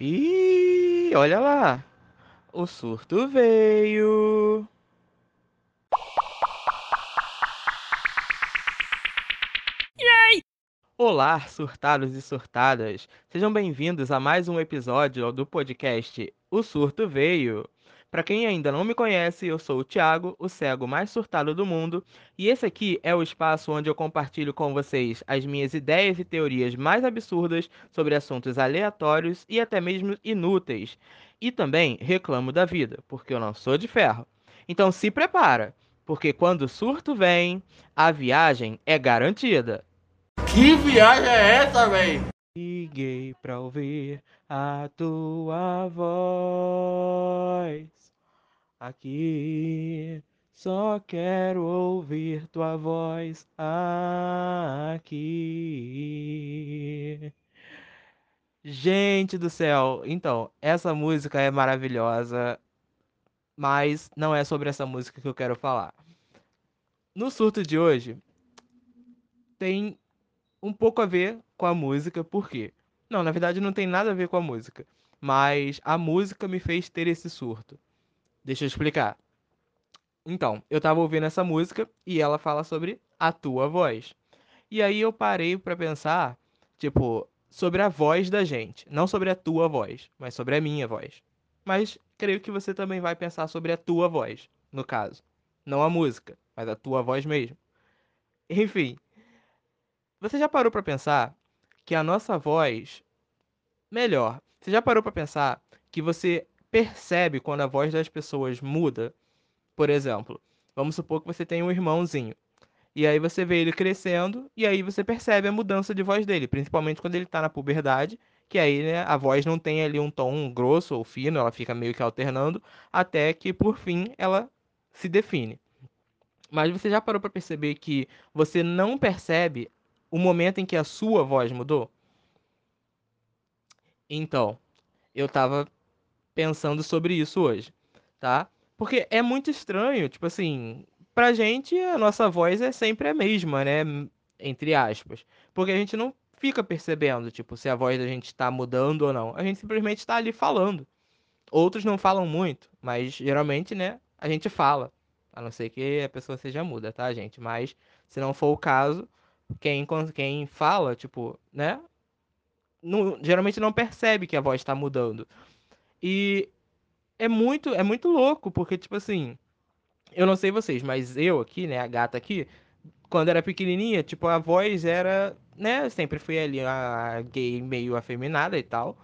Ih, olha lá. O surto veio. Olá, surtados e surtadas. Sejam bem-vindos a mais um episódio do podcast O Surto Veio. Para quem ainda não me conhece, eu sou o Thiago, o cego mais surtado do mundo, e esse aqui é o espaço onde eu compartilho com vocês as minhas ideias e teorias mais absurdas sobre assuntos aleatórios e até mesmo inúteis. E também reclamo da vida, porque eu não sou de ferro. Então se prepara, porque quando o surto vem, a viagem é garantida. Que viagem é essa, véi? Liguei pra ouvir a tua voz aqui. Só quero ouvir tua voz aqui. Gente do céu, então, essa música é maravilhosa, mas não é sobre essa música que eu quero falar. No surto de hoje, tem um pouco a ver com a música, por quê? Não, na verdade não tem nada a ver com a música, mas a música me fez ter esse surto. Deixa eu explicar. Então, eu tava ouvindo essa música e ela fala sobre a tua voz. E aí eu parei para pensar, tipo, sobre a voz da gente, não sobre a tua voz, mas sobre a minha voz. Mas creio que você também vai pensar sobre a tua voz, no caso, não a música, mas a tua voz mesmo. Enfim, você já parou para pensar que a nossa voz. Melhor, você já parou para pensar que você percebe quando a voz das pessoas muda? Por exemplo, vamos supor que você tem um irmãozinho. E aí você vê ele crescendo e aí você percebe a mudança de voz dele, principalmente quando ele tá na puberdade, que aí né, a voz não tem ali um tom grosso ou fino, ela fica meio que alternando, até que por fim ela se define. Mas você já parou para perceber que você não percebe o momento em que a sua voz mudou? Então, eu tava pensando sobre isso hoje, tá? Porque é muito estranho, tipo assim, pra gente a nossa voz é sempre a mesma, né? Entre aspas. Porque a gente não fica percebendo, tipo, se a voz da gente tá mudando ou não. A gente simplesmente tá ali falando. Outros não falam muito, mas geralmente, né, a gente fala. A não ser que a pessoa seja muda, tá, gente? Mas se não for o caso, quem, quem fala, tipo, né? Não, geralmente não percebe que a voz está mudando. E é muito, é muito louco, porque, tipo assim, eu não sei vocês, mas eu aqui, né, a gata aqui, quando era pequenininha, tipo, a voz era, né, sempre fui ali a gay meio afeminada e tal.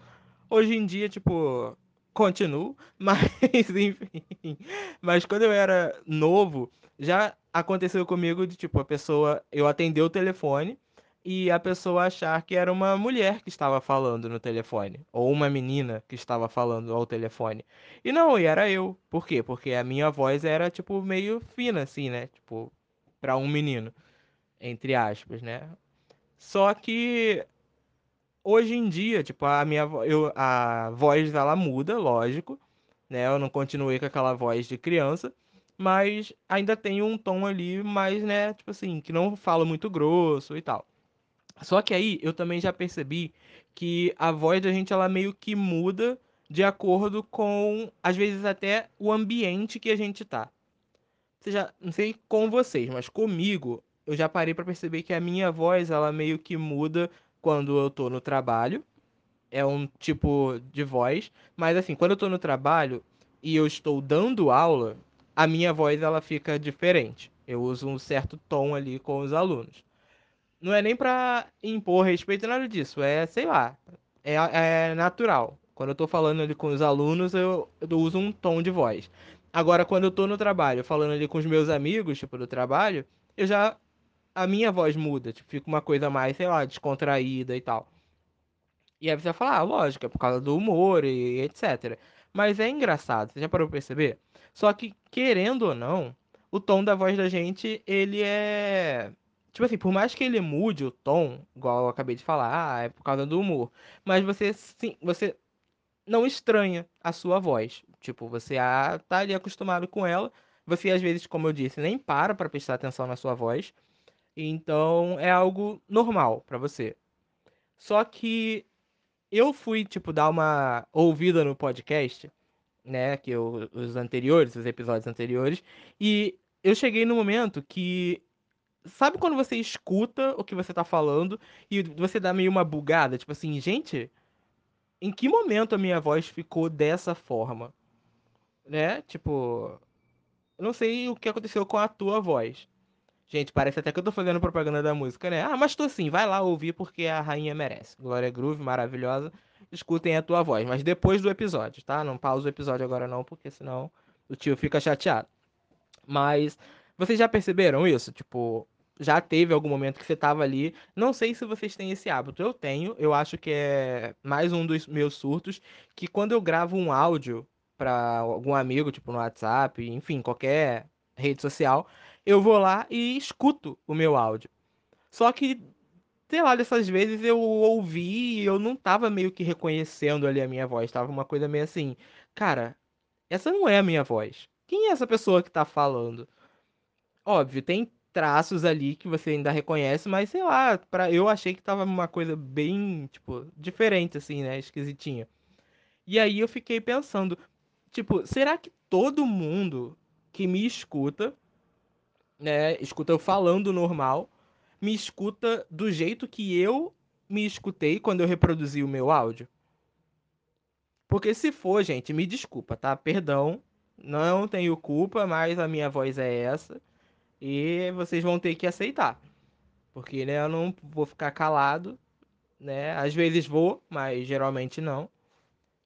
Hoje em dia, tipo, continuo, mas enfim. Mas quando eu era novo, já aconteceu comigo de tipo, a pessoa, eu atender o telefone e a pessoa achar que era uma mulher que estava falando no telefone, ou uma menina que estava falando ao telefone. E não, e era eu. Por quê? Porque a minha voz era tipo meio fina assim, né? Tipo, para um menino, entre aspas, né? Só que hoje em dia, tipo, a minha eu, a voz dela muda, lógico, né? Eu não continuei com aquela voz de criança mas ainda tem um tom ali mais, né, tipo assim, que não fala muito grosso e tal. Só que aí eu também já percebi que a voz da gente ela meio que muda de acordo com, às vezes até o ambiente que a gente tá. Seja, não sei com vocês, mas comigo eu já parei para perceber que a minha voz ela meio que muda quando eu tô no trabalho. É um tipo de voz, mas assim, quando eu tô no trabalho e eu estou dando aula, a minha voz ela fica diferente. Eu uso um certo tom ali com os alunos. Não é nem para impor respeito nada disso, é, sei lá, é, é natural. Quando eu tô falando ali com os alunos, eu, eu uso um tom de voz. Agora, quando eu tô no trabalho, falando ali com os meus amigos, tipo, do trabalho, eu já. A minha voz muda, tipo, fica uma coisa mais, sei lá, descontraída e tal. E aí você vai falar, ah, lógico, é por causa do humor e etc. Mas é engraçado, você já parou pra perceber? Só que, querendo ou não, o tom da voz da gente, ele é. Tipo assim, por mais que ele mude o tom, igual eu acabei de falar, ah, é por causa do humor. Mas você sim, você não estranha a sua voz. Tipo, você ah, tá ali acostumado com ela. Você, às vezes, como eu disse, nem para pra prestar atenção na sua voz. Então, é algo normal para você. Só que eu fui, tipo, dar uma ouvida no podcast, né? Que eu, os anteriores, os episódios anteriores, e eu cheguei no momento que. Sabe quando você escuta o que você tá falando e você dá meio uma bugada? Tipo assim, gente, em que momento a minha voz ficou dessa forma? Né? Tipo, eu não sei o que aconteceu com a tua voz. Gente, parece até que eu tô fazendo propaganda da música, né? Ah, mas tô sim, vai lá ouvir porque a rainha merece. Glória Groove, maravilhosa. Escutem a tua voz, mas depois do episódio, tá? Não pausa o episódio agora não, porque senão o tio fica chateado. Mas vocês já perceberam isso? Tipo, já teve algum momento que você tava ali. Não sei se vocês têm esse hábito. Eu tenho, eu acho que é mais um dos meus surtos, que quando eu gravo um áudio para algum amigo, tipo no WhatsApp, enfim, qualquer rede social, eu vou lá e escuto o meu áudio. Só que, sei lá, dessas vezes eu ouvi e eu não tava meio que reconhecendo ali a minha voz. Tava uma coisa meio assim, cara, essa não é a minha voz. Quem é essa pessoa que tá falando? Óbvio, tem traços ali que você ainda reconhece, mas sei lá, para eu achei que tava uma coisa bem, tipo, diferente assim, né, esquisitinha. E aí eu fiquei pensando, tipo, será que todo mundo que me escuta né, escuta eu falando normal, me escuta do jeito que eu me escutei quando eu reproduzi o meu áudio. Porque se for, gente, me desculpa, tá? Perdão, não tenho culpa, mas a minha voz é essa e vocês vão ter que aceitar. Porque, né, eu não vou ficar calado, né? Às vezes vou, mas geralmente não.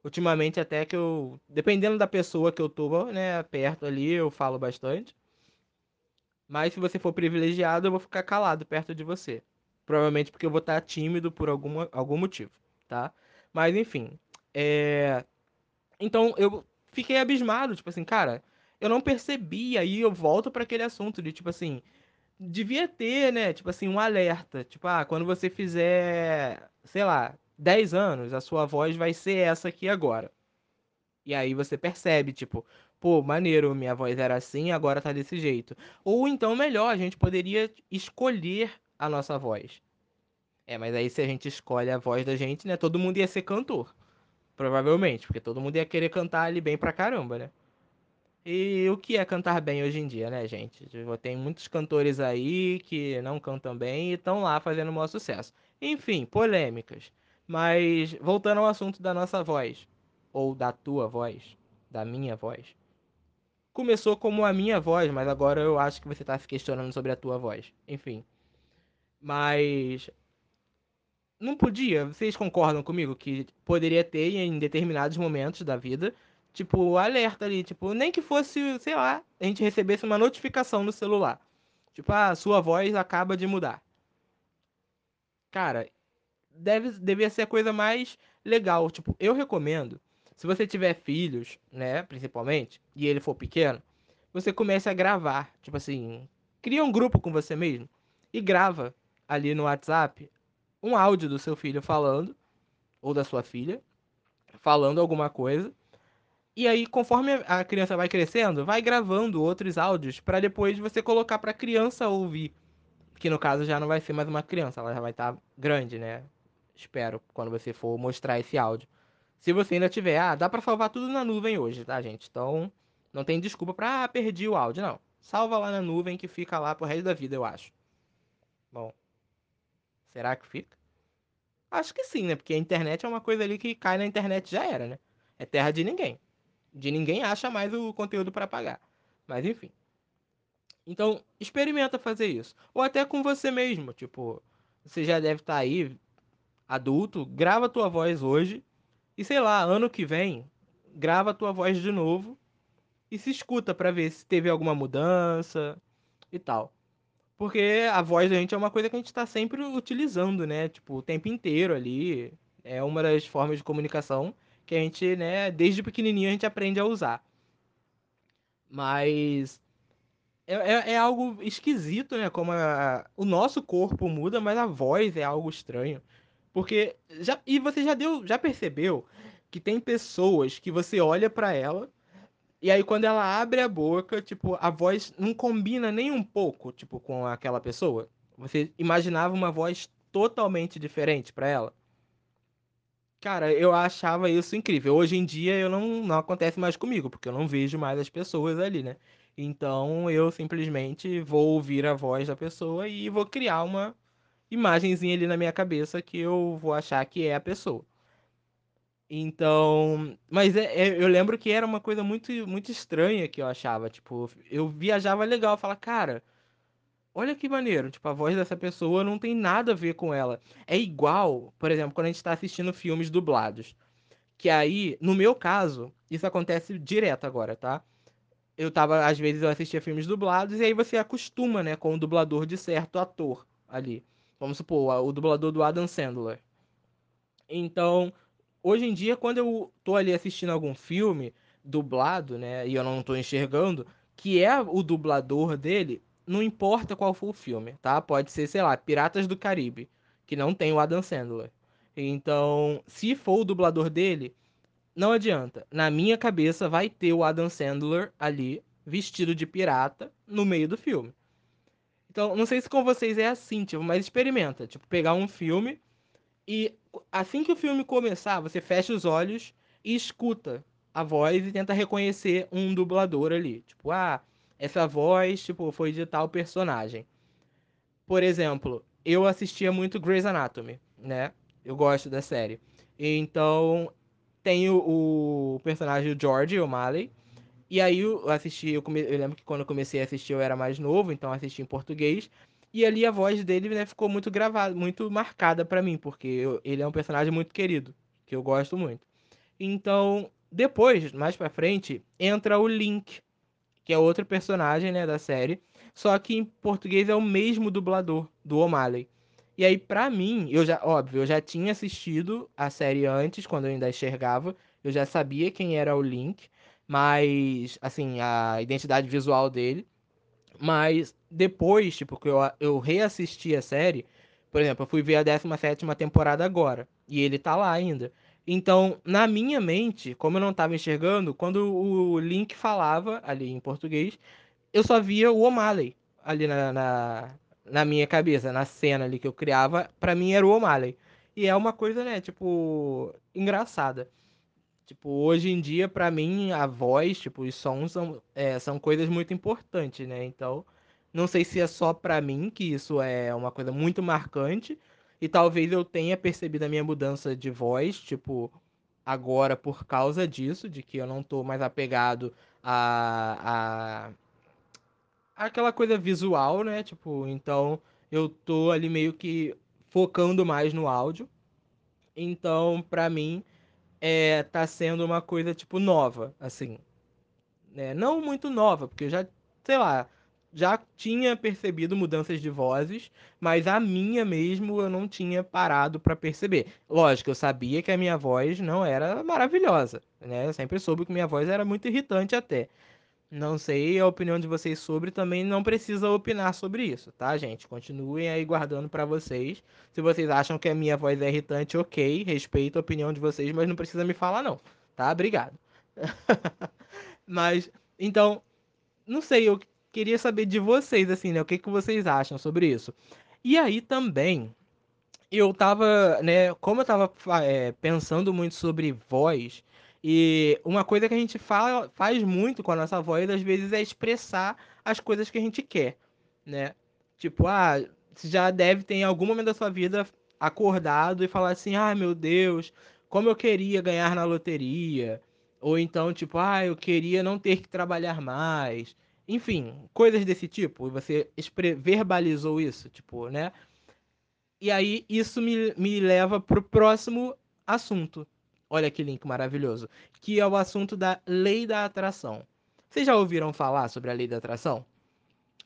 Ultimamente até que eu, dependendo da pessoa que eu tô, né, perto ali, eu falo bastante. Mas se você for privilegiado, eu vou ficar calado perto de você. Provavelmente porque eu vou estar tímido por alguma, algum motivo, tá? Mas enfim. É... Então eu fiquei abismado, tipo assim, cara, eu não percebi, aí eu volto para aquele assunto de tipo assim, devia ter, né, tipo assim, um alerta, tipo, ah, quando você fizer, sei lá, 10 anos, a sua voz vai ser essa aqui agora. E aí você percebe, tipo, pô, maneiro, minha voz era assim, agora tá desse jeito. Ou então, melhor, a gente poderia escolher a nossa voz. É, mas aí se a gente escolhe a voz da gente, né, todo mundo ia ser cantor. Provavelmente, porque todo mundo ia querer cantar ali bem pra caramba, né? E o que é cantar bem hoje em dia, né, gente? Tem muitos cantores aí que não cantam bem e estão lá fazendo o maior sucesso. Enfim, polêmicas. Mas voltando ao assunto da nossa voz, ou da tua voz, da minha voz começou como a minha voz, mas agora eu acho que você está se questionando sobre a tua voz. Enfim. Mas. Não podia? Vocês concordam comigo que poderia ter em determinados momentos da vida, tipo, alerta ali, tipo, nem que fosse, sei lá, a gente recebesse uma notificação no celular. Tipo, ah, sua voz acaba de mudar. Cara, deve, devia ser a coisa mais legal. Tipo, eu recomendo se você tiver filhos, né, principalmente, e ele for pequeno, você começa a gravar, tipo assim, cria um grupo com você mesmo e grava ali no WhatsApp um áudio do seu filho falando ou da sua filha falando alguma coisa. E aí, conforme a criança vai crescendo, vai gravando outros áudios para depois você colocar para a criança ouvir. Que no caso já não vai ser mais uma criança, ela já vai estar tá grande, né? Espero, quando você for mostrar esse áudio. Se você ainda tiver, ah, dá para salvar tudo na nuvem hoje, tá, gente? Então, não tem desculpa pra, ah, perdi o áudio, não. Salva lá na nuvem que fica lá pro resto da vida, eu acho. Bom, será que fica? Acho que sim, né? Porque a internet é uma coisa ali que cai na internet já era, né? É terra de ninguém. De ninguém acha mais o conteúdo para pagar. Mas enfim. Então, experimenta fazer isso. Ou até com você mesmo. Tipo, você já deve estar tá aí, adulto, grava tua voz hoje e sei lá, ano que vem, grava a tua voz de novo e se escuta para ver se teve alguma mudança e tal. Porque a voz da gente é uma coisa que a gente está sempre utilizando, né? Tipo, o tempo inteiro ali. É uma das formas de comunicação que a gente, né, desde pequenininho a gente aprende a usar. Mas é, é, é algo esquisito, né? Como a, o nosso corpo muda, mas a voz é algo estranho. Porque já e você já deu, já percebeu que tem pessoas que você olha para ela e aí quando ela abre a boca, tipo, a voz não combina nem um pouco, tipo, com aquela pessoa. Você imaginava uma voz totalmente diferente para ela. Cara, eu achava isso incrível. Hoje em dia eu não, não acontece mais comigo, porque eu não vejo mais as pessoas ali, né? Então eu simplesmente vou ouvir a voz da pessoa e vou criar uma imagenzinha ali na minha cabeça que eu vou achar que é a pessoa. Então, mas é, é- eu lembro que era uma coisa muito, muito estranha que eu achava. Tipo, eu viajava legal, falava, cara, olha que maneiro. Tipo, a voz dessa pessoa não tem nada a ver com ela. É igual, por exemplo, quando a gente tá assistindo filmes dublados. Que aí, no meu caso, isso acontece direto agora, tá? Eu tava, às vezes eu assistia filmes dublados e aí você acostuma, né, com o dublador de certo ator ali. Vamos supor, o dublador do Adam Sandler. Então, hoje em dia, quando eu tô ali assistindo algum filme dublado, né, e eu não tô enxergando, que é o dublador dele, não importa qual for o filme, tá? Pode ser, sei lá, Piratas do Caribe, que não tem o Adam Sandler. Então, se for o dublador dele, não adianta. Na minha cabeça vai ter o Adam Sandler ali, vestido de pirata, no meio do filme. Então, não sei se com vocês é assim, tipo, mas experimenta. Tipo, pegar um filme e assim que o filme começar, você fecha os olhos e escuta a voz e tenta reconhecer um dublador ali. Tipo, ah, essa voz, tipo, foi de tal personagem. Por exemplo, eu assistia muito Grey's Anatomy, né? Eu gosto da série. Então, tem o, o personagem George O'Malley. E aí eu assisti, eu, come, eu lembro que quando eu comecei a assistir eu era mais novo, então assisti em português. E ali a voz dele, né, ficou muito gravada, muito marcada pra mim, porque eu- ele é um personagem muito querido, que eu gosto muito. Então, depois, mais pra frente, entra o Link, que é outro personagem, né, da série, só que em português é o mesmo dublador do O'Malley. E aí, pra mim, eu já, óbvio, eu já tinha assistido a série antes, quando eu ainda enxergava, eu já sabia quem era o Link, mas, assim, a identidade visual dele. Mas depois, tipo, que eu, eu reassisti a série, por exemplo, eu fui ver a 17ª temporada agora, e ele tá lá ainda. Então, na minha mente, como eu não tava enxergando, quando o Link falava ali em português, eu só via o O'Malley ali na, na, na minha cabeça, na cena ali que eu criava, pra mim era o O'Malley. E é uma coisa, né, tipo, engraçada. Tipo, hoje em dia, pra mim, a voz, tipo, os sons são, é, são coisas muito importantes, né? Então, não sei se é só pra mim que isso é uma coisa muito marcante, e talvez eu tenha percebido a minha mudança de voz, tipo, agora por causa disso, de que eu não tô mais apegado a, a aquela coisa visual, né? Tipo, então eu tô ali meio que focando mais no áudio. Então, pra mim, é, tá sendo uma coisa, tipo, nova, assim. Né? Não muito nova, porque já, sei lá, já tinha percebido mudanças de vozes, mas a minha mesmo eu não tinha parado pra perceber. Lógico, eu sabia que a minha voz não era maravilhosa, né? Eu sempre soube que minha voz era muito irritante até. Não sei a opinião de vocês sobre, também não precisa opinar sobre isso, tá, gente? Continuem aí guardando pra vocês. Se vocês acham que a minha voz é irritante, ok, respeito a opinião de vocês, mas não precisa me falar não, tá? Obrigado. Mas, então, não sei, eu queria saber de vocês, assim, né? O que que vocês acham sobre isso? E aí também, eu tava, né, como eu tava é, pensando muito sobre voz, e uma coisa que a gente fala, faz muito com a nossa voz, às vezes, é expressar as coisas que a gente quer, né? Tipo, ah, você já deve ter em algum momento da sua vida acordado e falar assim, ah, meu Deus, como eu queria ganhar na loteria. Ou então, tipo, ah, eu queria não ter que trabalhar mais. Enfim, coisas desse tipo. E você verbalizou isso, tipo, né? E aí isso me, me leva pro próximo assunto. Olha que link maravilhoso. Que é o assunto da lei da atração. Vocês já ouviram falar sobre a lei da atração?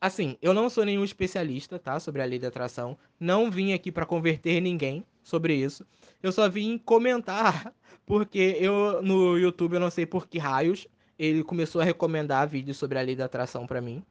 Assim, eu não sou nenhum especialista, tá, sobre a lei da atração. Não vim aqui para converter ninguém sobre isso. Eu só vim comentar porque eu no YouTube eu não sei por que raios ele começou a recomendar vídeos sobre a lei da atração para mim.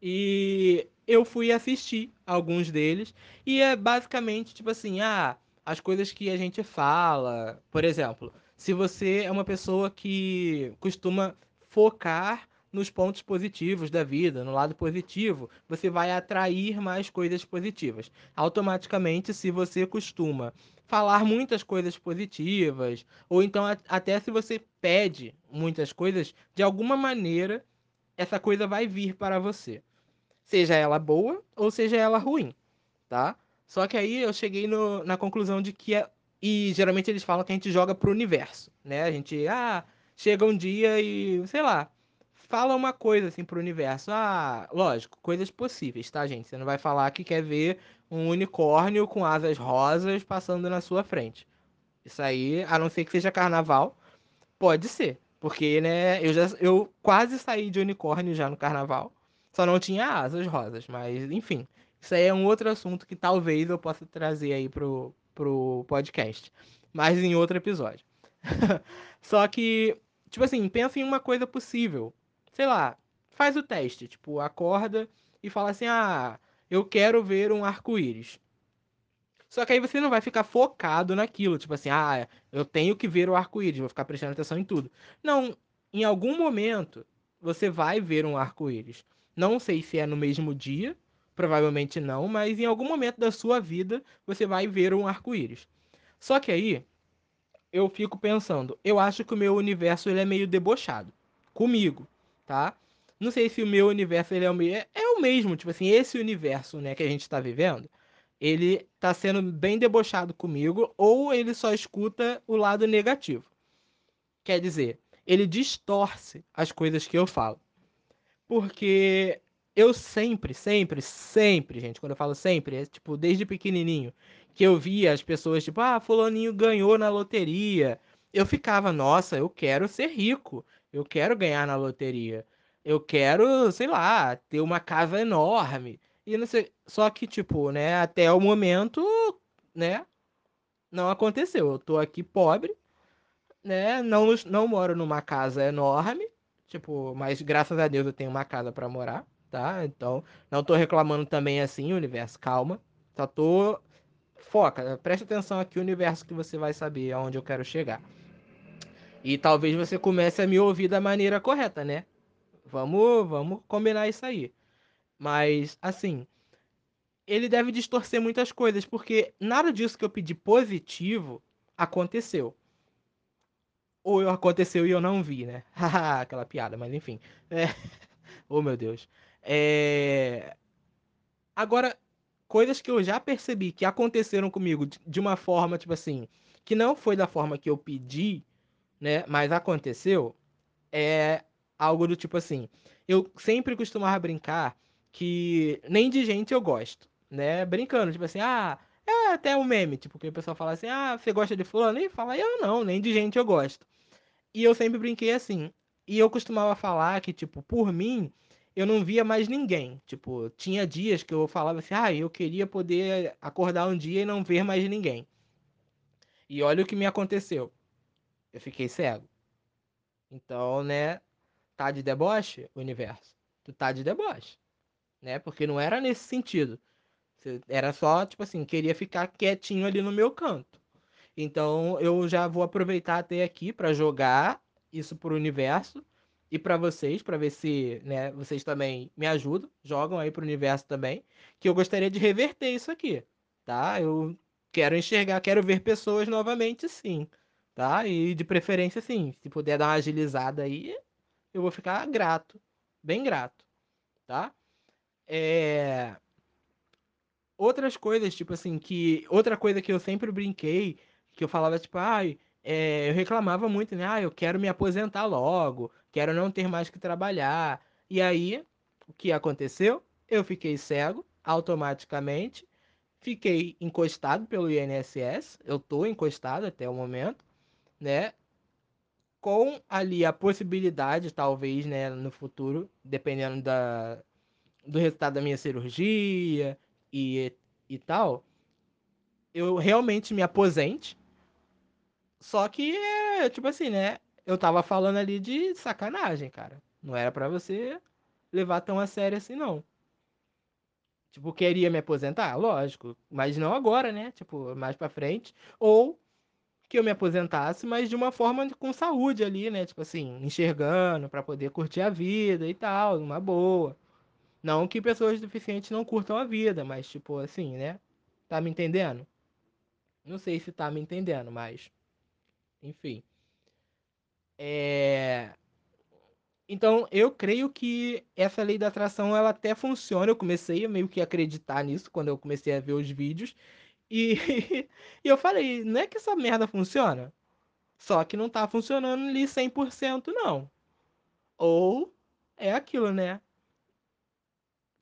E eu fui assistir alguns deles e é basicamente tipo assim, ah, as coisas que a gente fala, por exemplo, se você é uma pessoa que costuma focar nos pontos positivos da vida, no lado positivo, você vai atrair mais coisas positivas. Automaticamente, se você costuma falar muitas coisas positivas, ou então até se você pede muitas coisas, de alguma maneira essa coisa vai vir para você. Seja ela boa ou seja ela ruim, tá? Só que aí eu cheguei no, na conclusão de que é, e geralmente eles falam que a gente joga pro universo, né? A gente, ah, chega um dia e, sei lá, fala uma coisa assim pro universo. Ah, lógico, coisas possíveis, tá, gente? Você não vai falar que quer ver um unicórnio com asas rosas passando na sua frente. Isso aí, a não ser que seja carnaval, pode ser. Porque, né, eu já eu quase saí de unicórnio já no carnaval. Só não tinha asas rosas, mas enfim. Isso aí é um outro assunto que talvez eu possa trazer aí pro, pro podcast. Mas em outro episódio. Só que, tipo assim, pensa em uma coisa possível. Sei lá, faz o teste. Tipo, acorda e fala assim: ah, eu quero ver um arco-íris. Só que aí você não vai ficar focado naquilo, tipo assim, ah, eu tenho que ver o arco-íris, vou ficar prestando atenção em tudo. Não, em algum momento você vai ver um arco-íris. Não sei se é no mesmo dia, provavelmente não, mas em algum momento da sua vida você vai ver um arco-íris. Só que aí eu fico pensando, eu acho que o meu universo ele é meio debochado comigo, tá? Não sei se o meu universo ele é o, é o mesmo, tipo assim, esse universo, né, que a gente está vivendo, ele tá sendo bem debochado comigo ou ele só escuta o lado negativo. Quer dizer, ele distorce as coisas que eu falo. Porque eu sempre, sempre, sempre, gente, quando eu falo sempre, é tipo desde pequenininho, que eu via as pessoas tipo, ah, fulaninho ganhou na loteria. Eu ficava, nossa, eu quero ser rico. Eu quero ganhar na loteria. Eu quero, sei lá, ter uma casa enorme. E não sei, só que tipo, né, até o momento, né, não aconteceu. Eu tô aqui pobre, né, não não moro numa casa enorme, tipo, mas graças a Deus eu tenho uma casa para morar tá? Então, não tô reclamando também assim, universo, calma. Só tô. Foca, preste atenção aqui, universo, que você vai saber aonde eu quero chegar. E talvez você comece a me ouvir da maneira correta, né? Vamos, vamos combinar isso aí. Mas, assim, ele deve distorcer muitas coisas, porque nada disso que eu pedi positivo aconteceu. Ou aconteceu e eu não vi, né? Aquela piada, mas enfim. É... oh, meu Deus. É... Agora, coisas que eu já percebi que aconteceram comigo de uma forma, tipo assim, que não foi da forma que eu pedi, né? Mas aconteceu, é algo do tipo assim. Eu sempre costumava brincar que nem de gente eu gosto, né? Brincando, tipo assim, ah, é até um meme, tipo, que o pessoal fala assim, ah, você gosta de fulano? E fala, eu não, nem de gente eu gosto. E eu sempre brinquei assim. E eu costumava falar que, tipo, por mim, eu não via mais ninguém. Tipo, tinha dias que eu falava assim, ah, eu queria poder acordar um dia e não ver mais ninguém. E olha o que me aconteceu. Eu fiquei cego. Então, né, tá de deboche, universo. Tu tá de deboche. Né? Porque não era nesse sentido. Era só, tipo assim, queria ficar quietinho ali no meu canto. Então, eu já vou aproveitar até aqui para jogar isso pro universo e para vocês, para ver se né, vocês também me ajudam, jogam aí para o universo também, que eu gostaria de reverter isso aqui, tá? Eu quero enxergar, quero ver pessoas novamente, sim, tá? E de preferência, sim, se puder dar uma agilizada aí, eu vou ficar grato, bem grato, tá? É... Outras coisas, tipo assim, que outra coisa que eu sempre brinquei, que eu falava tipo, ai, é, eu reclamava muito, né? Ah, eu quero me aposentar logo, quero não ter mais que trabalhar. E aí, o que aconteceu? Eu fiquei cego automaticamente, fiquei encostado pelo INSS, eu tô encostado até o momento, né? Com ali a possibilidade, talvez, né, no futuro, dependendo da, do resultado da minha cirurgia e, e tal, eu realmente me aposente, só que é, tipo assim, né? Eu tava falando ali de sacanagem, cara. Não era para você levar tão a sério assim, não. Tipo, queria me aposentar? Lógico. Mas não agora, né? Tipo, mais pra frente. Ou que eu me aposentasse, mas de uma forma com saúde ali, né? Tipo assim, enxergando para poder curtir a vida e tal, uma boa. Não que pessoas deficientes não curtam a vida, mas tipo assim, né? Tá me entendendo? Não sei se tá me entendendo, mas enfim. É... Então, eu creio que essa lei da atração ela até funciona. Eu comecei a meio que acreditar nisso quando eu comecei a ver os vídeos. E, e eu falei, não é que essa merda funciona? Só que não tá funcionando ali 100% não. Ou é aquilo, né?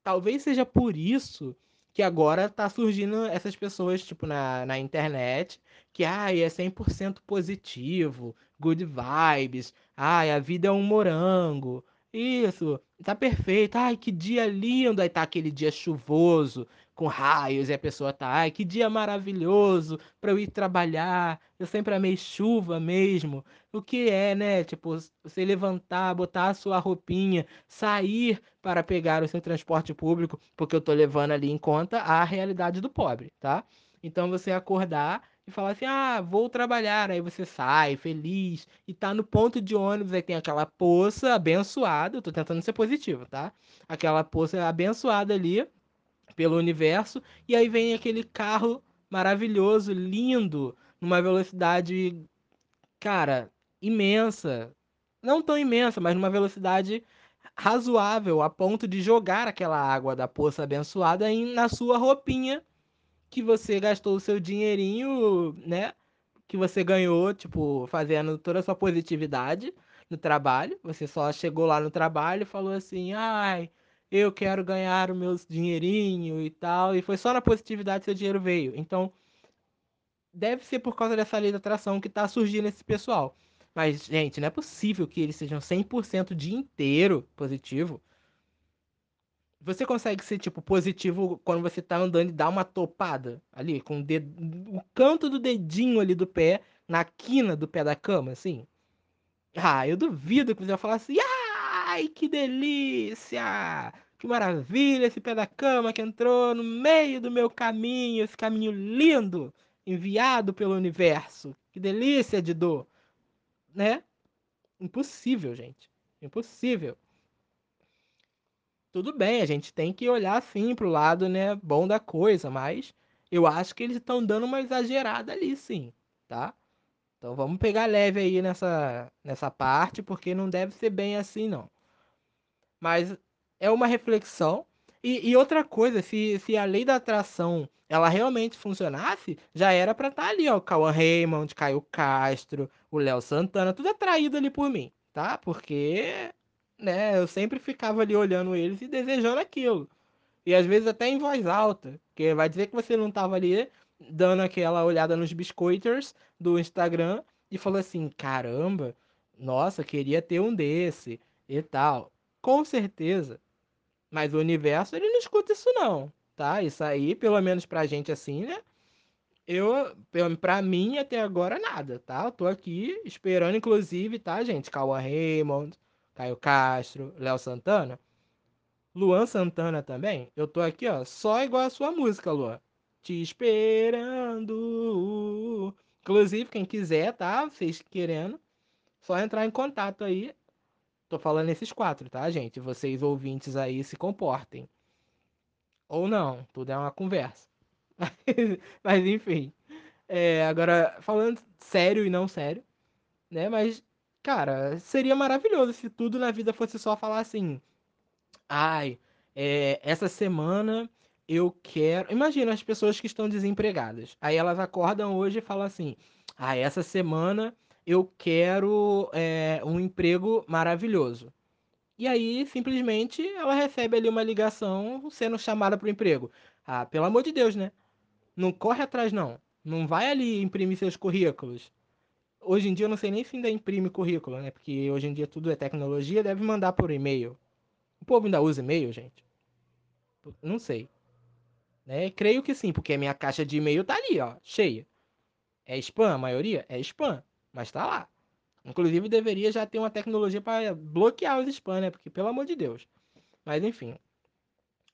Talvez seja por isso que agora tá surgindo essas pessoas, tipo, na, na internet, que, ai, é 100% positivo, good vibes, ai, a vida é um morango, isso, tá perfeito, ai, que dia lindo, aí tá aquele dia chuvoso, com raios, e a pessoa tá, ai, que dia maravilhoso para eu ir trabalhar, eu sempre amei chuva mesmo, o que é, né, tipo, você levantar, botar a sua roupinha, sair para pegar o seu transporte público, porque eu tô levando ali em conta a realidade do pobre, tá? Então você acordar e falar assim: ah, vou trabalhar. Aí você sai feliz e tá no ponto de ônibus, aí tem aquela poça abençoada. Eu tô tentando ser positivo, tá? Aquela poça abençoada ali pelo universo, e aí vem aquele carro maravilhoso, lindo, numa velocidade, cara, imensa. Não tão imensa, mas numa velocidade razoável, a ponto de jogar aquela água da poça abençoada em, na sua roupinha que você gastou o seu dinheirinho, né? Que você ganhou, tipo, fazendo toda a sua positividade no trabalho. Você só chegou lá no trabalho e falou assim: ai, eu quero ganhar o meu dinheirinho e tal. E foi só na positividade que seu dinheiro veio. Então, deve ser por causa dessa lei da atração que tá surgindo esse pessoal. Mas, gente, não é possível que eles sejam 100% o dia inteiro positivo. Você consegue ser, tipo, positivo quando você tá andando e dá uma topada ali, com o, dedo, o canto do dedinho ali do pé, na quina do pé da cama, assim? Ah, eu duvido que você vai falar assim, ai, que delícia! Que maravilha esse pé da cama que entrou no meio do meu caminho, esse caminho lindo, enviado pelo universo. Que delícia de dor, né? Impossível, gente. Impossível tudo bem, a gente tem que olhar assim pro lado, né, bom da coisa, mas eu acho que eles estão dando uma exagerada ali, sim, tá? Então vamos pegar leve aí nessa, nessa parte, porque não deve ser bem assim, não. Mas é uma reflexão. E, e outra coisa, se, se a lei da atração ela realmente funcionasse, já era pra estar tá ali, ó, o Cauã Raymond, Caio Castro, o Léo Santana, tudo atraído ali por mim, tá? Porque né? Eu sempre ficava ali olhando eles e desejando aquilo. E às vezes até em voz alta, que vai dizer que você não tava ali dando aquela olhada nos biscoiters do Instagram e falou assim: caramba, nossa, queria ter um desse e tal. Com certeza. Mas o universo, ele não escuta isso não, tá? Isso aí, pelo menos pra gente assim, né? Eu, pra mim, até agora, nada, tá? Eu tô aqui esperando, inclusive, tá, gente? Cauã Raymond, Caio Castro, Léo Santana. Luan Santana também. Eu tô aqui, ó, só igual a sua música, Luan. Te esperando. Inclusive, quem quiser, tá? Vocês querendo, só entrar em contato aí. Tô falando esses quatro, tá, gente? Vocês ouvintes aí se comportem. Ou não, tudo é uma conversa. Mas enfim. É, agora, falando sério e não sério, né? Mas Cara, seria maravilhoso se tudo na vida fosse só falar assim. Ai, é, essa semana eu quero. Imagina as pessoas que estão desempregadas. Aí elas acordam hoje e falam assim: ai, essa semana eu quero é, um emprego maravilhoso. E aí, simplesmente, ela recebe ali uma ligação sendo chamada para o emprego. Ah, pelo amor de Deus, né? Não corre atrás, não. Não vai ali imprimir seus currículos hoje em dia eu não sei nem se ainda imprime currículo, né? Porque hoje em dia tudo é tecnologia, deve mandar por e-mail. O povo ainda usa e-mail, gente? Não sei. Né? Creio que sim, porque a minha caixa de e-mail tá ali, ó, cheia. É spam a maioria? É spam, mas tá lá. Inclusive deveria já ter uma tecnologia para bloquear os spam, né? Porque pelo amor de Deus. Mas enfim.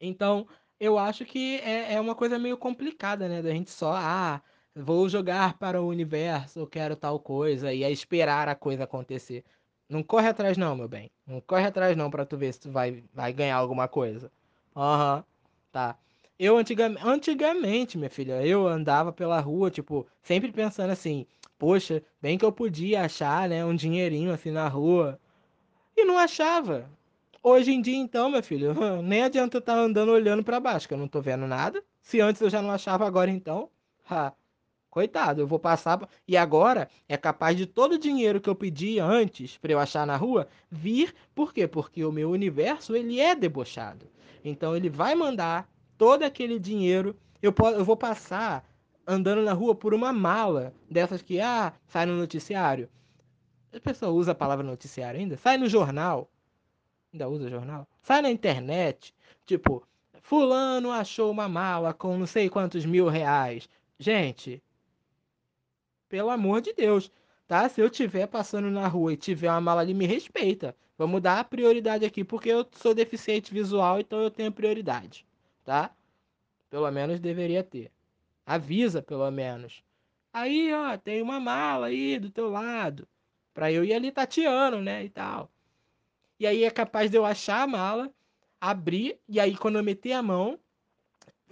Então, eu acho que é, é uma coisa meio complicada, né? Da gente só, ah, vou jogar para o universo, eu quero tal coisa, e é esperar a coisa acontecer. Não corre atrás não, meu bem. Não corre atrás não pra tu ver se tu vai, vai ganhar alguma coisa. Aham, uhum, tá. Eu antigamente, minha filha, eu andava pela rua, tipo, sempre pensando assim, poxa, bem que eu podia achar, né, um dinheirinho assim na rua. E não achava. Hoje em dia, então, meu filho, nem adianta eu estar tá andando olhando para baixo, que eu não tô vendo nada. Se antes eu já não achava, agora então, ha, Coitado, eu vou passar. E agora é capaz de todo o dinheiro que eu pedi antes para eu achar na rua vir. Por quê? Porque o meu universo ele é debochado. Então ele vai mandar todo aquele dinheiro. Eu, eu vou passar andando na rua por uma mala dessas que ah, sai no noticiário. A pessoa usa a palavra noticiário ainda? Sai no jornal. Ainda usa jornal? Sai na internet. Tipo, fulano achou uma mala com não sei quantos mil reais. Gente, pelo amor de Deus, tá? Se eu tiver passando na rua e tiver uma mala ali, me respeita. Vamos dar prioridade aqui, porque eu sou deficiente visual, então eu tenho prioridade, tá? Pelo menos deveria ter. Avisa, pelo menos. Aí, ó, tem uma mala aí do teu lado. Pra eu ir ali tateando, né? E tal. E aí é capaz de eu achar a mala, abrir, e aí quando eu meter a mão,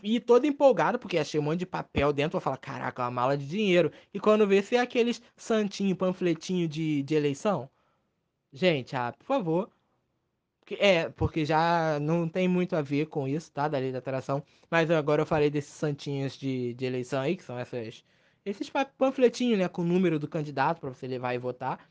e todo empolgado, porque achei um monte de papel dentro, vou falar, caraca, uma mala de dinheiro. E quando vê, se é aqueles santinho, panfletinho de, de eleição. Gente, ah, por favor. É, porque já não tem muito a ver com isso, tá? Da lei da atração. Mas agora eu falei desses santinhos de, de eleição aí, que são essas, esses panfletinhos, né? Com o número do candidato para você levar e votar.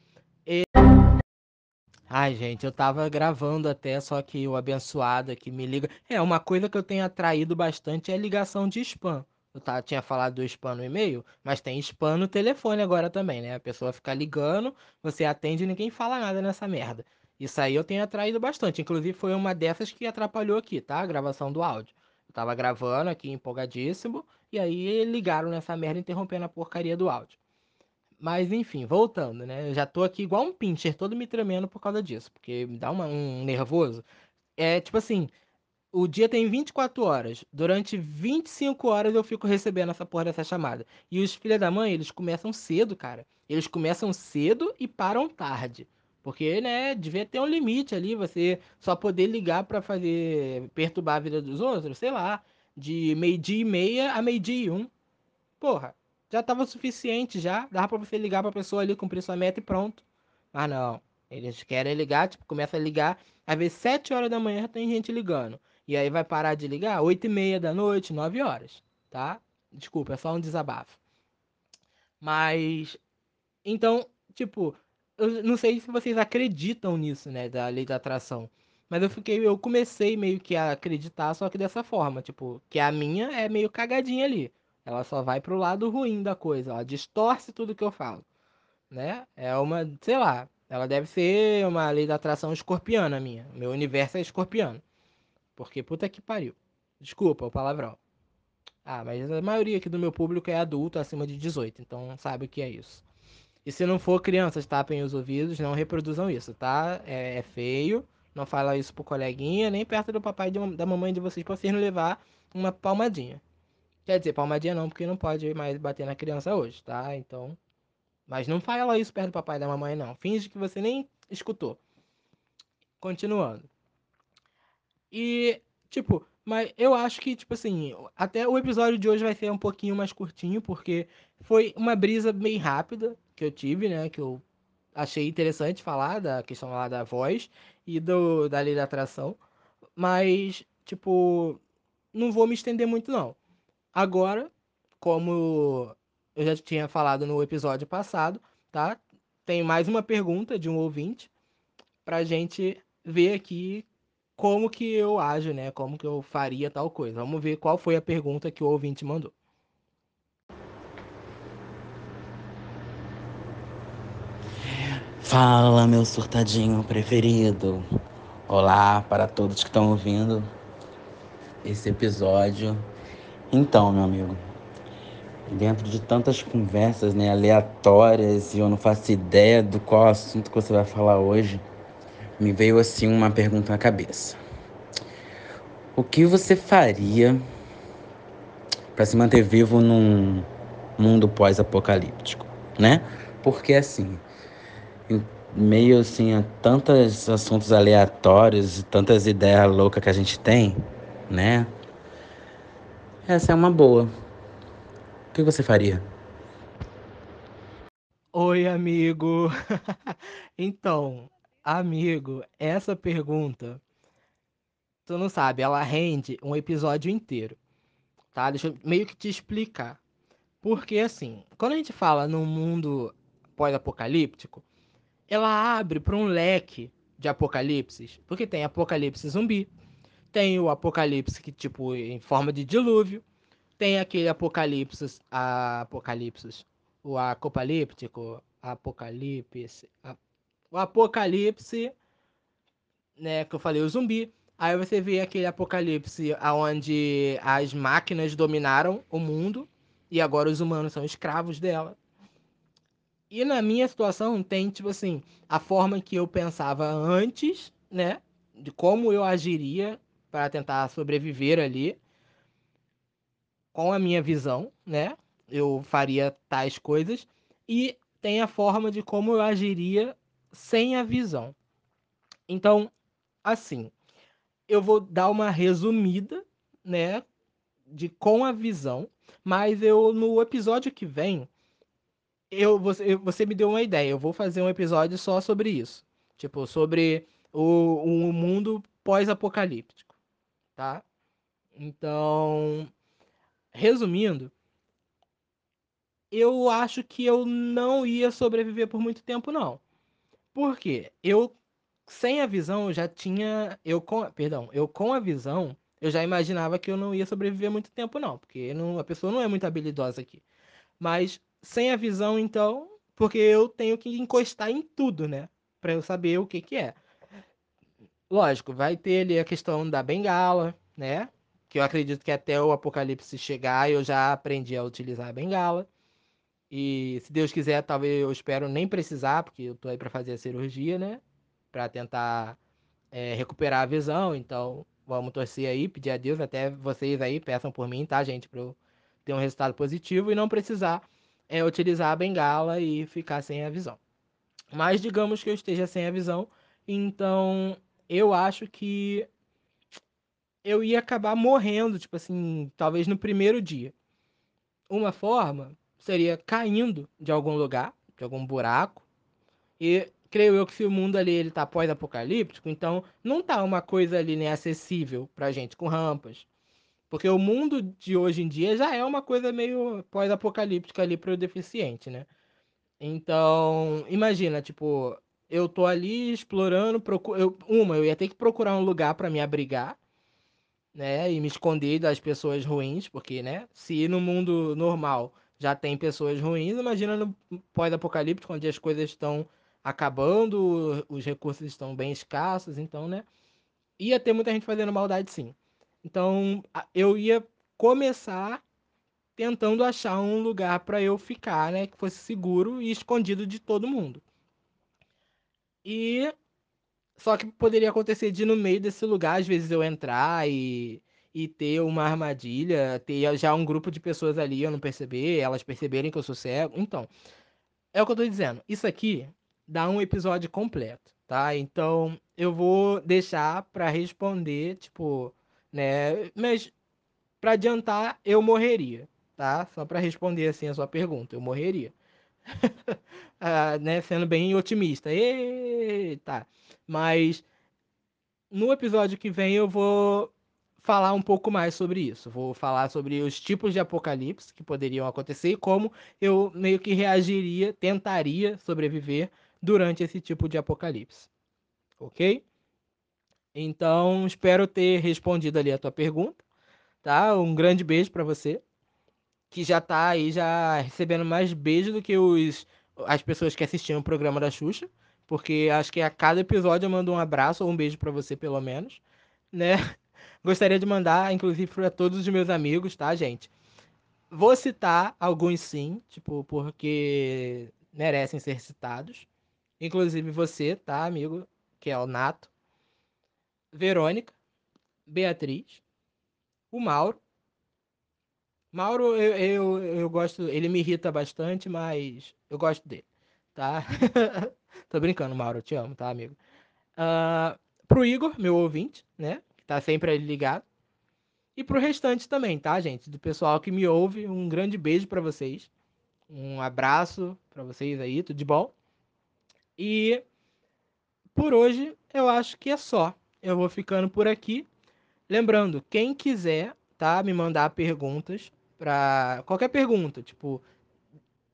Ai, gente, eu tava gravando até, só que o abençoado aqui me liga. É, uma coisa que eu tenho atraído bastante é ligação de spam. Eu tá, tinha falado do spam no e-mail, mas tem spam no telefone agora também, né? A pessoa fica ligando, você atende e ninguém fala nada nessa merda. Isso aí eu tenho atraído bastante. Inclusive foi uma dessas que atrapalhou aqui, tá? A gravação do áudio. Eu tava gravando aqui empolgadíssimo, e aí ligaram nessa merda interrompendo a porcaria do áudio. Mas enfim, voltando, né? Eu já tô aqui igual um pincher, todo me tremendo por causa disso, porque me dá uma, um nervoso. É tipo assim, o dia tem 24 horas. Durante 25 horas eu fico recebendo essa porra dessa chamada. E os filhos da mãe, eles começam cedo, cara. Eles começam cedo e param tarde. Porque, né, devia ter um limite ali, você só poder ligar para fazer perturbar a vida dos outros, sei lá, de meio-dia e meia a meio-dia e um. Porra, já tava suficiente já. Dava pra você ligar pra pessoa ali, cumprir sua meta e pronto. Mas não. Eles querem ligar, tipo, começa a ligar. Às vezes 7 horas da manhã tem gente ligando. E aí vai parar de ligar 8 e meia da noite, 9 horas. Tá? Desculpa, é só um desabafo. Mas. Então, tipo, eu não sei se vocês acreditam nisso, né? Da lei da atração. Mas eu fiquei, eu comecei meio que a acreditar, só que dessa forma, tipo, que a minha é meio cagadinha ali. Ela só vai pro lado ruim da coisa, ela distorce tudo que eu falo, né? É uma, sei lá, ela deve ser uma lei da atração escorpiana minha. Meu universo é escorpiano. Porque puta que pariu. Desculpa o palavrão. Ah, mas a maioria aqui do meu público é adulto acima de 18, então sabe o que é isso. E se não for, crianças, tapem os ouvidos, não reproduzam isso, tá? É, é feio. Não fala isso pro coleguinha, nem perto do papai e da mamãe de vocês, pra vocês não levar uma palmadinha. Quer dizer, palmadinha não, porque não pode mais bater na criança hoje, tá? Então. Mas não fala isso perto do papai e da mamãe, não. Finge que você nem escutou. Continuando. E, tipo, mas eu acho que, tipo assim, até o episódio de hoje vai ser um pouquinho mais curtinho, porque foi uma brisa bem rápida que eu tive, né? Que eu achei interessante falar da questão lá da voz e do, da lei da atração. Mas, tipo, não vou me estender muito, não. Agora, como eu já tinha falado no episódio passado, tá? Tem mais uma pergunta de um ouvinte pra gente ver aqui como que eu ajo, né? Como que eu faria tal coisa. Vamos ver qual foi a pergunta que o ouvinte mandou. Fala, meu surtadinho preferido. Olá para todos que estão ouvindo esse episódio então, meu amigo, dentro de tantas conversas né, aleatórias e eu não faço ideia do qual assunto que você vai falar hoje, me veio assim uma pergunta na cabeça. O que você faria para se manter vivo num mundo pós-apocalíptico, né? Porque assim, meio assim a tantos assuntos aleatórios, tantas ideias loucas que a gente tem, né? Essa é uma boa. O que você faria? Oi, amigo. então, amigo, essa pergunta, tu não sabe, ela rende um episódio inteiro, tá? Deixa eu meio que te explicar. Porque assim, quando a gente fala num mundo pós-apocalíptico, ela abre para um leque de apocalipses, porque tem apocalipse zumbi, tem o apocalipse que tipo em forma de dilúvio, tem aquele apocalipse, a apocalipse, o apocalíptico, apocalipse, a, o apocalipse, né, que eu falei o zumbi. Aí você vê aquele apocalipse onde as máquinas dominaram o mundo e agora os humanos são escravos dela. E na minha situação tem, tipo assim, a forma que eu pensava antes, né? De como eu agiria para tentar sobreviver ali. Com a minha visão, né? Eu faria tais coisas. E tem a forma de como eu agiria sem a visão. Então, assim, eu vou dar uma resumida, né? De com a visão. Mas eu, no episódio que vem, eu, você, você me deu uma ideia. Eu vou fazer um episódio só sobre isso. Tipo, sobre o, o mundo pós-apocalíptico, tá? Então, resumindo, eu acho que eu não ia sobreviver por muito tempo, não. Por quê? Eu, sem a visão, eu já tinha. Eu com, perdão, eu com a visão, eu já imaginava que eu não ia sobreviver muito tempo, não. Porque não, a pessoa não é muito habilidosa aqui. Mas sem a visão, então, porque eu tenho que encostar em tudo, né? Pra eu saber o que que é. Lógico, vai ter ali a questão da bengala, né? Que eu acredito que até o apocalipse chegar eu já aprendi a utilizar a bengala. E se Deus quiser, talvez eu espero nem precisar, porque eu tô aí para fazer a cirurgia, né? Para tentar é, recuperar a visão. Então, vamos torcer aí, pedir a Deus, até vocês aí peçam por mim, tá, gente? Para eu ter um resultado positivo e não precisar é, utilizar a bengala e ficar sem a visão. Mas digamos que eu esteja sem a visão, então eu acho que eu ia acabar morrendo, tipo assim, talvez no primeiro dia. Uma forma seria caindo de algum lugar, de algum buraco. E creio eu que se o mundo ali ele tá pós-apocalíptico, então não tá uma coisa ali né, acessível pra gente com rampas. Porque o mundo de hoje em dia já é uma coisa meio pós-apocalíptica ali pro deficiente, né? Então, imagina, tipo, eu tô ali explorando, procu... eu, uma, eu ia ter que procurar um lugar para me abrigar, né, e me esconder das pessoas ruins, porque, né, se no mundo normal já tem pessoas ruins, imagina no pós-apocalíptico, onde as coisas estão acabando, os recursos estão bem escassos, então, né, ia ter muita gente fazendo maldade sim. Então, eu ia começar tentando achar um lugar para eu ficar, né, que fosse seguro e escondido de todo mundo. E só que poderia acontecer de no meio desse lugar, às vezes eu entrar e e ter uma armadilha, ter já um grupo de pessoas ali, eu não perceber, elas perceberem que eu sou cego. Então, é o que eu tô dizendo. Isso aqui dá um episódio completo, tá? Então, eu vou deixar para responder, tipo, né? Mas para adiantar, eu morreria, tá? Só para responder assim a sua pergunta, eu morreria. ah, né? Sendo bem otimista. Eita. Mas no episódio que vem eu vou falar um pouco mais sobre isso. Vou falar sobre os tipos de apocalipse que poderiam acontecer e como eu meio que reagiria, tentaria sobreviver durante esse tipo de apocalipse. Ok? Então, espero ter respondido ali a tua pergunta, tá? Um grande beijo para você, que já tá aí já recebendo mais beijo do que os as pessoas que assistiam o programa da Xuxa, porque acho que a cada episódio eu mando um abraço ou um beijo para você pelo menos, né? Gostaria de mandar, inclusive, para todos os meus amigos, tá, gente? Vou citar alguns sim, tipo, porque merecem ser citados. Inclusive você, tá, amigo? Que é o Nato. Verônica. Beatriz. O Mauro. Mauro, eu, eu, eu gosto. Ele me irrita bastante, mas eu gosto dele, tá? Tô brincando, Mauro, te amo, tá, amigo? Uh, pro Igor, meu ouvinte, né? Que tá sempre ali ligado. E pro restante também, tá, gente? Do pessoal que me ouve, um grande beijo para vocês. Um abraço para vocês aí, tudo de bom? E por hoje eu acho que é só. Eu vou ficando por aqui. Lembrando, quem quiser, tá, me mandar perguntas para qualquer pergunta, tipo,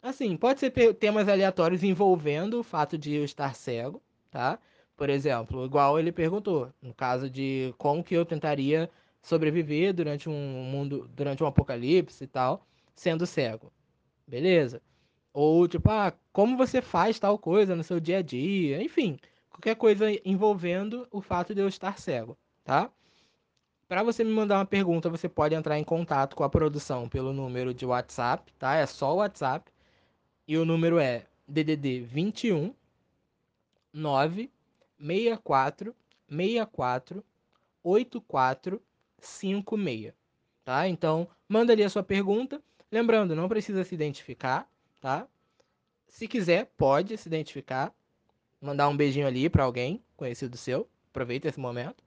assim, pode ser temas aleatórios envolvendo o fato de eu estar cego, tá? Por exemplo, igual ele perguntou, no caso de como que eu tentaria sobreviver durante um mundo, durante um apocalipse e tal, sendo cego. Beleza? Ou tipo, ah, como você faz tal coisa no seu dia a dia, enfim, qualquer coisa envolvendo o fato de eu estar cego, tá? Para você me mandar uma pergunta, você pode entrar em contato com a produção pelo número de WhatsApp, tá? É só o WhatsApp. E o número é DDD 21 9 64 64 84 56, tá? Então, manda ali a sua pergunta. Lembrando, não precisa se identificar, tá? Se quiser, pode se identificar, mandar um beijinho ali para alguém conhecido seu. Aproveita esse momento.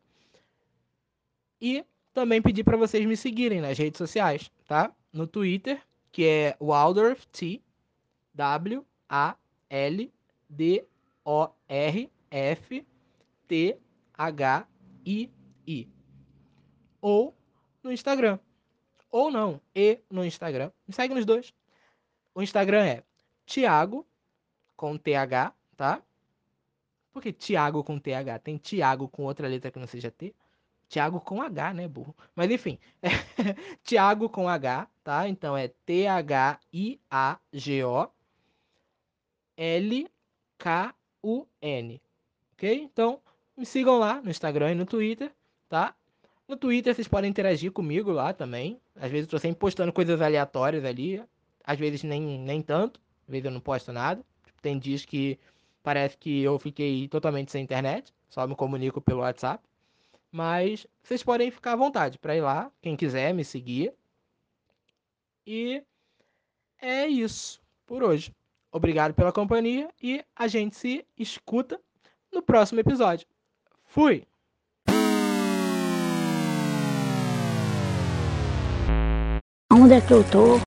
E também pedir para vocês me seguirem nas redes sociais, tá? No Twitter, que é Waldorf T W A L D O R F T H I I ou no Instagram. Ou não, e no Instagram. Me segue nos dois. O Instagram é Thiago com TH, tá? Por que Thiago com TH? Tem Thiago com outra letra que não seja T? Thiago com H, né, burro? Mas enfim, é Thiago com H, tá? Então é T-H-I-A-G-O L-K-U-N. Ok? Então, me sigam lá no Instagram e no Twitter, tá? No Twitter vocês podem interagir comigo lá também. Às vezes eu tô sempre postando coisas aleatórias ali. Às vezes nem, nem tanto. Às vezes eu não posto nada. Tem dias que parece que eu fiquei totalmente sem internet. Só me comunico pelo WhatsApp. Mas vocês podem ficar à vontade para ir lá. Quem quiser me seguir. E é isso por hoje. Obrigado pela companhia e a gente se escuta no próximo episódio. Fui! Onde é que eu tô?